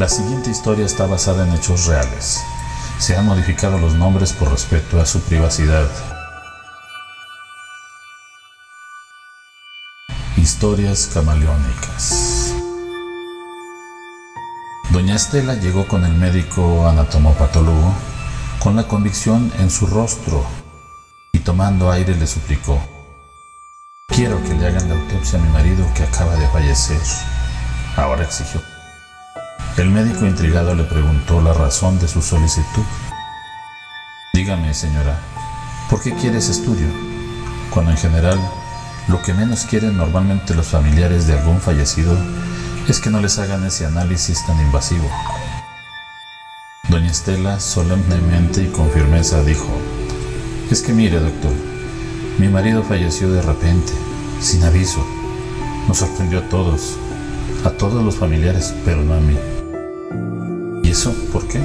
La siguiente historia está basada en hechos reales. Se han modificado los nombres por respeto a su privacidad. Historias camaleónicas. Doña Estela llegó con el médico anatomopatólogo con la convicción en su rostro y tomando aire le suplicó, quiero que le hagan la autopsia a mi marido que acaba de fallecer. Ahora exigió. El médico intrigado le preguntó la razón de su solicitud. Dígame, señora, ¿por qué quiere ese estudio? Cuando en general lo que menos quieren normalmente los familiares de algún fallecido es que no les hagan ese análisis tan invasivo. Doña Estela solemnemente y con firmeza dijo, es que mire, doctor, mi marido falleció de repente, sin aviso. Nos sorprendió a todos, a todos los familiares, pero no a mí. ¿Y eso por qué?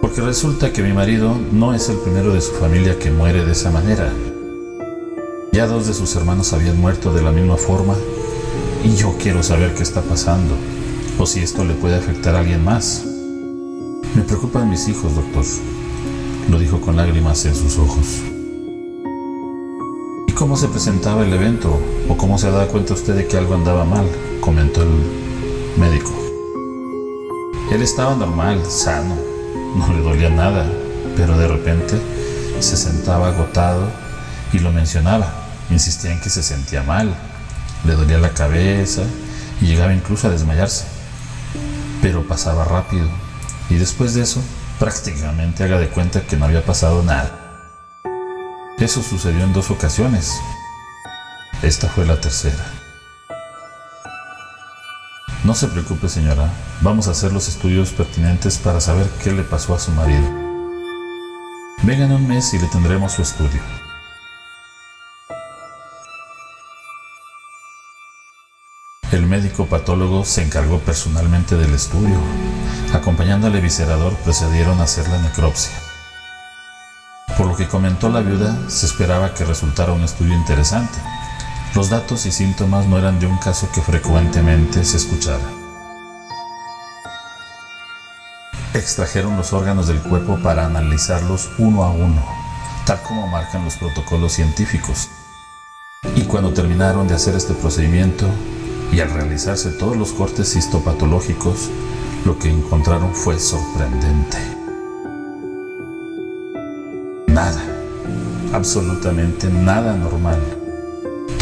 Porque resulta que mi marido no es el primero de su familia que muere de esa manera. Ya dos de sus hermanos habían muerto de la misma forma y yo quiero saber qué está pasando o si esto le puede afectar a alguien más. Me preocupan mis hijos, doctor, lo dijo con lágrimas en sus ojos. ¿Y cómo se presentaba el evento? ¿O cómo se daba cuenta usted de que algo andaba mal? comentó el médico. Él estaba normal, sano, no le dolía nada, pero de repente se sentaba agotado y lo mencionaba. Insistía en que se sentía mal, le dolía la cabeza y llegaba incluso a desmayarse. Pero pasaba rápido y después de eso prácticamente haga de cuenta que no había pasado nada. Eso sucedió en dos ocasiones. Esta fue la tercera. No se preocupe señora, vamos a hacer los estudios pertinentes para saber qué le pasó a su marido. Venga en un mes y le tendremos su estudio. El médico patólogo se encargó personalmente del estudio. Acompañando al eviscerador procedieron a hacer la necropsia. Por lo que comentó la viuda, se esperaba que resultara un estudio interesante. Los datos y síntomas no eran de un caso que frecuentemente se escuchara. Extrajeron los órganos del cuerpo para analizarlos uno a uno, tal como marcan los protocolos científicos. Y cuando terminaron de hacer este procedimiento, y al realizarse todos los cortes histopatológicos, lo que encontraron fue sorprendente. Nada, absolutamente nada normal.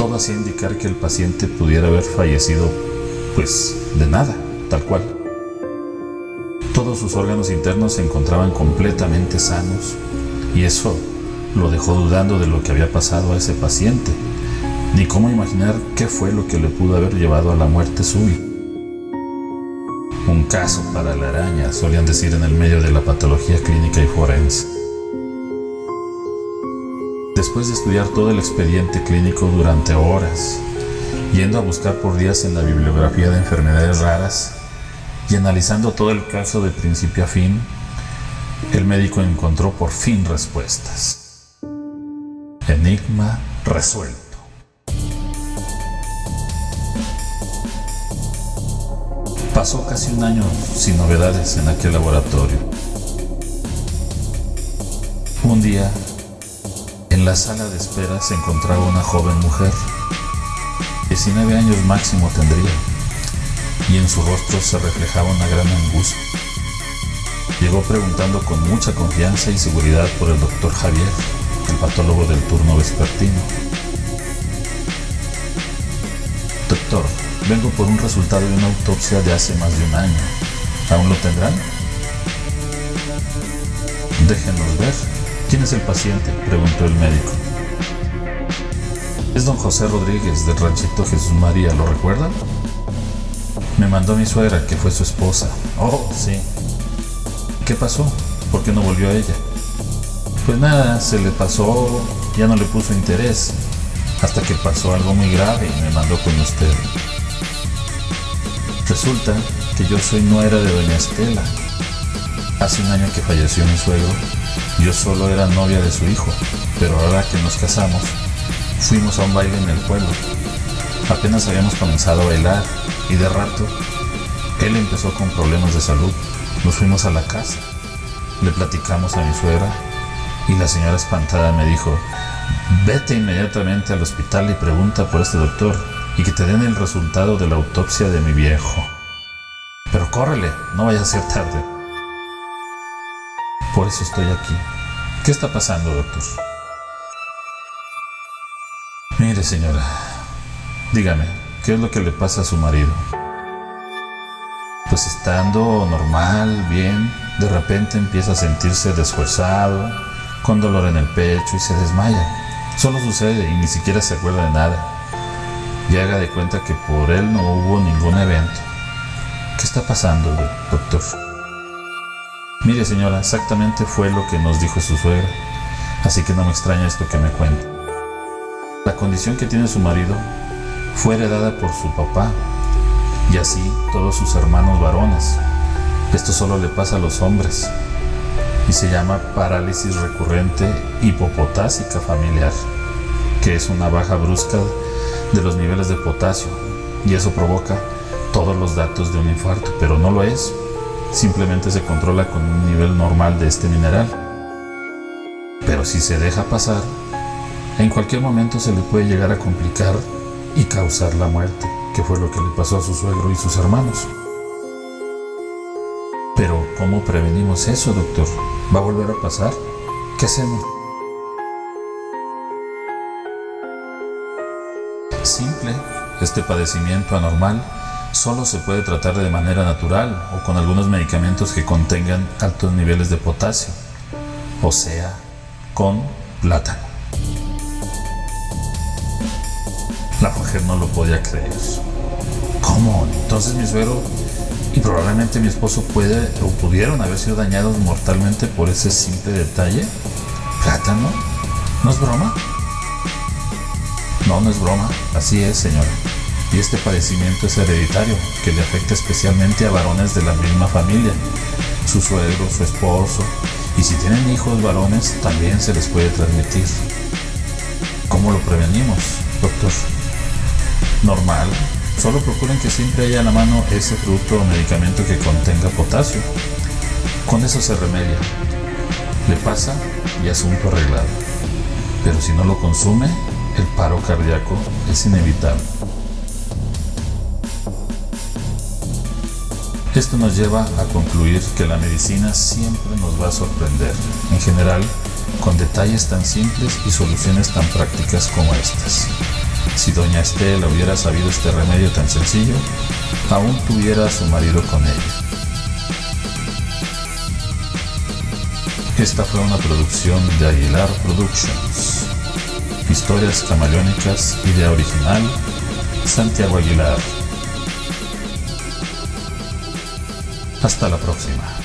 Todo hacía indicar que el paciente pudiera haber fallecido, pues, de nada, tal cual. Todos sus órganos internos se encontraban completamente sanos y eso lo dejó dudando de lo que había pasado a ese paciente ni cómo imaginar qué fue lo que le pudo haber llevado a la muerte súbita. Un caso para la araña, solían decir en el medio de la patología clínica y forense. Después de estudiar todo el expediente clínico durante horas, yendo a buscar por días en la bibliografía de enfermedades raras y analizando todo el caso de principio a fin, el médico encontró por fin respuestas. Enigma resuelto. Pasó casi un año sin novedades en aquel laboratorio. Un día, en la sala de espera se encontraba una joven mujer. 19 años máximo tendría, y en su rostro se reflejaba una gran angustia. Llegó preguntando con mucha confianza y seguridad por el doctor Javier, el patólogo del turno vespertino. Doctor, Vengo por un resultado de una autopsia de hace más de un año. ¿Aún lo tendrán? Déjenos ver. ¿Quién es el paciente? preguntó el médico. Es don José Rodríguez del ranchito Jesús María, ¿lo recuerdan? Me mandó mi suegra, que fue su esposa. Oh, sí. ¿Qué pasó? ¿Por qué no volvió a ella? Pues nada, se le pasó, ya no le puso interés, hasta que pasó algo muy grave y me mandó con usted. Resulta que yo soy nuera de doña Estela. Hace un año que falleció mi suegro, yo solo era novia de su hijo, pero ahora que nos casamos, fuimos a un baile en el pueblo. Apenas habíamos comenzado a bailar y de rato, él empezó con problemas de salud. Nos fuimos a la casa, le platicamos a mi suegra y la señora espantada me dijo, vete inmediatamente al hospital y pregunta por este doctor y que te den el resultado de la autopsia de mi viejo. Pero córrele, no vaya a ser tarde. Por eso estoy aquí. ¿Qué está pasando, doctor? Mire, señora, dígame, ¿qué es lo que le pasa a su marido? Pues estando normal, bien, de repente empieza a sentirse desfuerzado, con dolor en el pecho y se desmaya. Solo sucede y ni siquiera se acuerda de nada. Y haga de cuenta que por él no hubo ningún evento. ¿Qué está pasando, doctor? Mire, señora, exactamente fue lo que nos dijo su suegra, así que no me extraña esto que me cuenta. La condición que tiene su marido fue heredada por su papá y así todos sus hermanos varones. Esto solo le pasa a los hombres y se llama parálisis recurrente hipopotásica familiar, que es una baja brusca de los niveles de potasio y eso provoca todos los datos de un infarto, pero no lo es, simplemente se controla con un nivel normal de este mineral. Pero si se deja pasar, en cualquier momento se le puede llegar a complicar y causar la muerte, que fue lo que le pasó a su suegro y sus hermanos. Pero ¿cómo prevenimos eso, doctor? ¿Va a volver a pasar? ¿Qué hacemos? Simple, este padecimiento anormal solo se puede tratar de manera natural o con algunos medicamentos que contengan altos niveles de potasio, o sea, con plátano. La mujer no lo podía creer. ¿Cómo? Entonces mi suegro y probablemente mi esposo puede o pudieron haber sido dañados mortalmente por ese simple detalle. ¿Plátano? ¿No es broma? No, no es broma. Así es, señora. Y este padecimiento es hereditario, que le afecta especialmente a varones de la misma familia. Su suegro, su esposo. Y si tienen hijos varones, también se les puede transmitir. ¿Cómo lo prevenimos, doctor? Normal, Solo procuren que siempre haya a la mano ese producto o medicamento que contenga potasio. Con eso se remedia. Le pasa y asunto arreglado. Pero si no lo consume, el paro cardíaco es inevitable. Esto nos lleva a concluir que la medicina siempre nos va a sorprender, en general, con detalles tan simples y soluciones tan prácticas como estas. Si doña Estela hubiera sabido este remedio tan sencillo, aún tuviera a su marido con ella. Esta fue una producción de Aguilar Productions. Historias camaleónicas, idea original, Santiago Aguilar. Hasta la próxima.